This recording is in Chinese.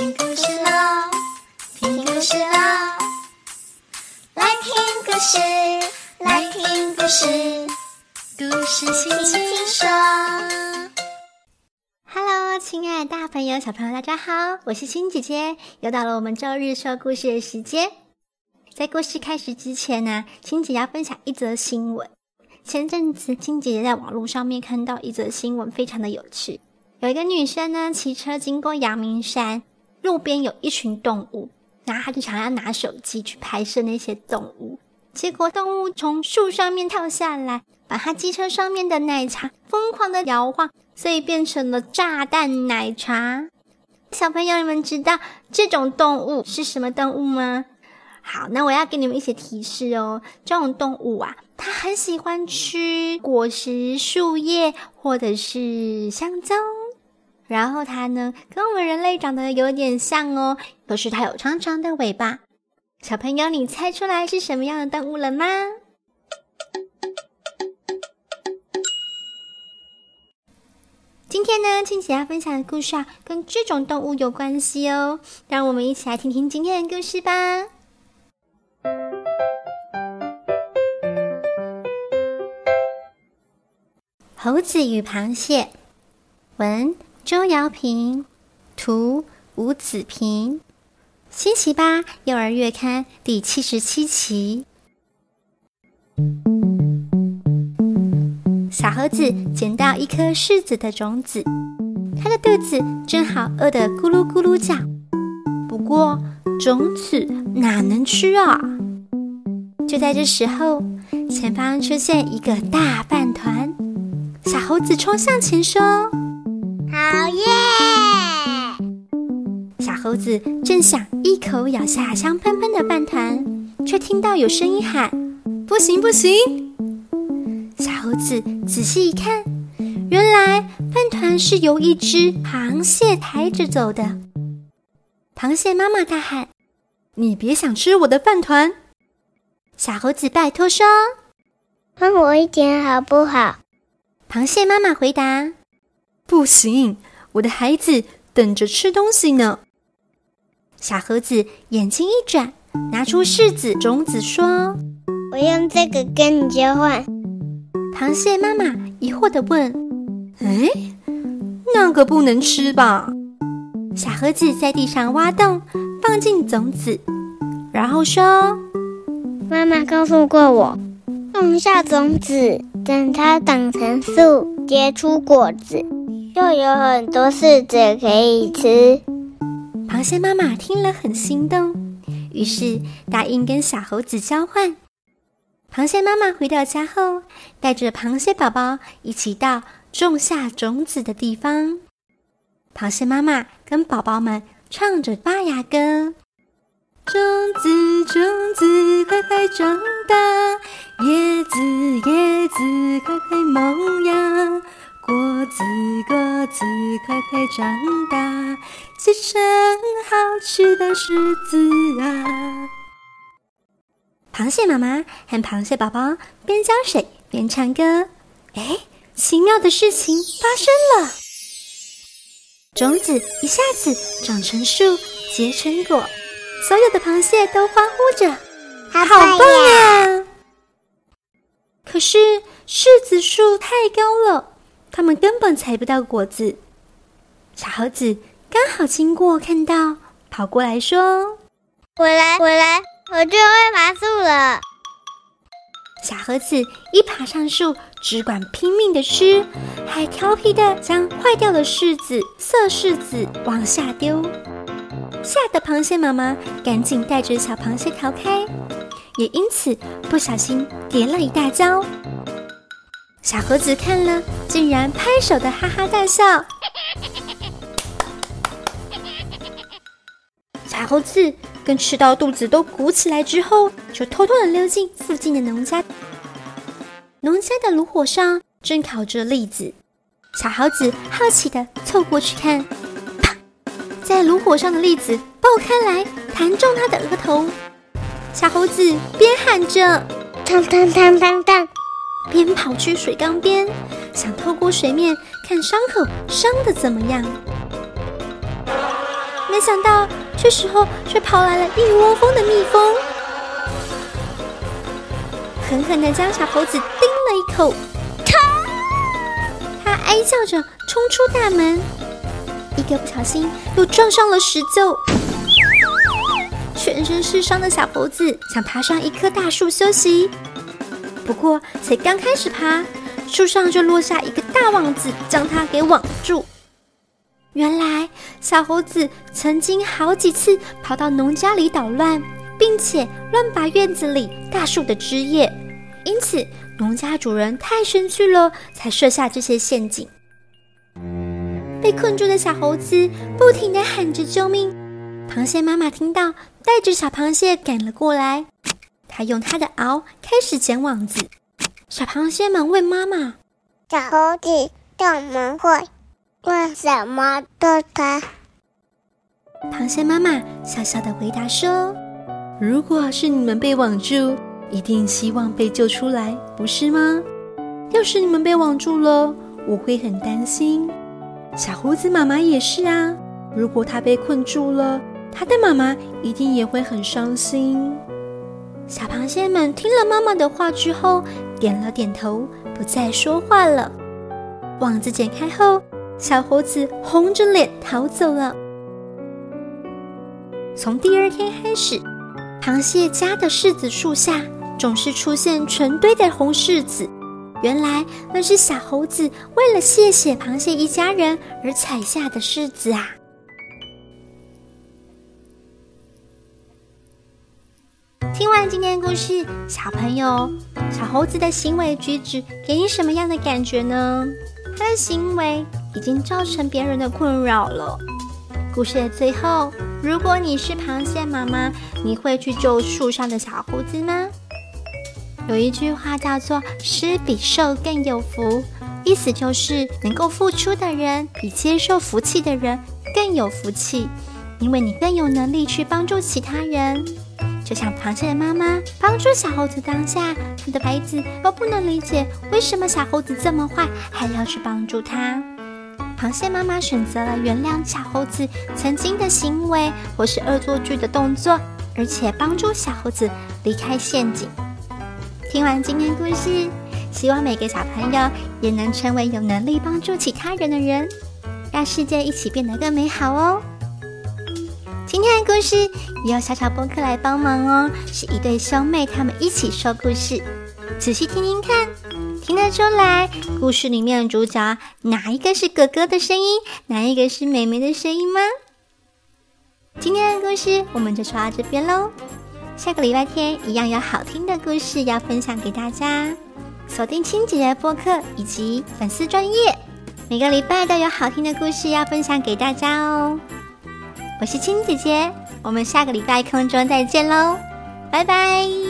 听故事喽，听故事喽，来听故事，来听故事，故事轻轻说。Hello，亲爱大朋友、小朋友，大家好，我是青姐姐，又到了我们周日说故事的时间。在故事开始之前呢，青姐要分享一则新闻。前阵子，青姐姐在网络上面看到一则新闻，非常的有趣。有一个女生呢，骑车经过阳明山，路边有一群动物，然后他就想要拿手机去拍摄那些动物，结果动物从树上面跳下来，把他机车上面的奶茶疯狂的摇晃，所以变成了炸弹奶茶。小朋友，你们知道这种动物是什么动物吗？好，那我要给你们一些提示哦。这种动物啊，它很喜欢吃果实、树叶或者是香蕉。然后它呢，跟我们人类长得有点像哦，可是它有长长的尾巴。小朋友，你猜出来是什么样的动物了吗？今天呢，青姐要分享的故事啊，跟这种动物有关系哦。让我们一起来听听今天的故事吧。猴子与螃蟹，文。周瑶平，图吴子平，星期八幼儿月刊第七十七期。小猴子捡到一颗柿子的种子，它的肚子正好饿得咕噜咕噜叫。不过种子哪能吃啊？就在这时候，前方出现一个大饭团，小猴子冲向前说。好耶！小猴子正想一口咬下香喷喷的饭团，却听到有声音喊：“不行不行！”小猴子仔细一看，原来饭团是由一只螃蟹抬着走的。螃蟹妈妈大喊：“你别想吃我的饭团！”小猴子拜托说：“分我一点好不好？”螃蟹妈妈回答。不行，我的孩子等着吃东西呢。小猴子眼睛一转，拿出柿子种子，说：“我用这个跟你交换。”螃蟹妈妈疑惑的问：“哎，那个不能吃吧？”小盒子在地上挖洞，放进种子，然后说：“妈妈告诉过我，种下种子，等它长成树，结出果子。”又有很多柿子可以吃。螃蟹妈妈听了很心动，于是答应跟小猴子交换。螃蟹妈妈回到家后，带着螃蟹宝宝一起到种下种子的地方。螃蟹妈妈跟宝宝们唱着发芽歌：“种子，种子，快快长大；叶子，叶子，快快萌芽。”果子，果子，快快长大，结成好吃的柿子啊！螃蟹妈妈和螃蟹宝宝边浇水边唱歌。哎，奇妙的事情发生了，种子一下子长成树，结成果，所有的螃蟹都欢呼着：“好棒呀！”可是柿子树太高了。他们根本采不到果子。小猴子刚好经过，看到，跑过来说：“我来，我来，我就会爬树了。”小猴子一爬上树，只管拼命的吃，还调皮的将坏掉的柿子、涩柿子往下丢，吓得螃蟹妈妈赶紧带着小螃蟹逃开，也因此不小心跌了一大跤。小猴子看了，竟然拍手的哈哈大笑。小猴子跟吃到肚子都鼓起来之后，就偷偷的溜进附近的农家。农家的炉火上正烤着栗子，小猴子好奇的凑过去看，啪，在炉火上的栗子爆开来，弹中他的额头。小猴子边喊着“当当当当当”。边跑去水缸边，想透过水面看伤口伤的怎么样。没想到这时候却跑来了一窝蜂的蜜蜂，狠狠地将小猴子叮了一口。它哀叫着冲出大门，一个不小心又撞上了石臼。全身是伤的小猴子想爬上一棵大树休息，不过才刚开始爬，树上就落下一个大网子，将它给网住。原来小猴子曾经好几次跑到农家里捣乱，并且乱拔院子里大树的枝叶，因此农家主人太生气了，才设下这些陷阱。被困住的小猴子不停地喊着救命。螃蟹妈妈听到，带着小螃蟹赶了过来。她用他的螯开始剪网子。小螃蟹们问妈妈：“小猴子怎么会？为什么对它？”螃蟹妈妈笑笑的回答说：“如果是你们被网住，一定希望被救出来，不是吗？要是你们被网住了，我会很担心。小胡子妈妈也是啊，如果它被困住了。”他的妈妈一定也会很伤心。小螃蟹们听了妈妈的话之后，点了点头，不再说话了。网子剪开后，小猴子红着脸逃走了。从第二天开始，螃蟹家的柿子树下总是出现成堆的红柿子。原来那是小猴子为了谢谢螃蟹一家人而采下的柿子啊！听完今天的故事，小朋友，小猴子的行为举止给你什么样的感觉呢？他的行为已经造成别人的困扰了。故事的最后，如果你是螃蟹妈妈，你会去救树上的小猴子吗？有一句话叫做“施比受更有福”，意思就是能够付出的人比接受福气的人更有福气，因为你更有能力去帮助其他人。就像螃蟹的妈妈帮助小猴子当下，他的孩子都不能理解为什么小猴子这么坏，还要去帮助他。螃蟹妈妈选择了原谅小猴子曾经的行为或是恶作剧的动作，而且帮助小猴子离开陷阱。听完今天故事，希望每个小朋友也能成为有能力帮助其他人的人，让世界一起变得更美好哦。今天的故事也有小小播客来帮忙哦，是一对兄妹，他们一起说故事。仔细听听看，听得出来故事里面的主角哪一个是哥哥的声音，哪一个是妹妹的声音吗？今天的故事我们就说到这边喽，下个礼拜天一样有好听的故事要分享给大家，锁定亲姐姐播客以及粉丝专业，每个礼拜都有好听的故事要分享给大家哦。我是青姐姐，我们下个礼拜空中再见喽，拜拜。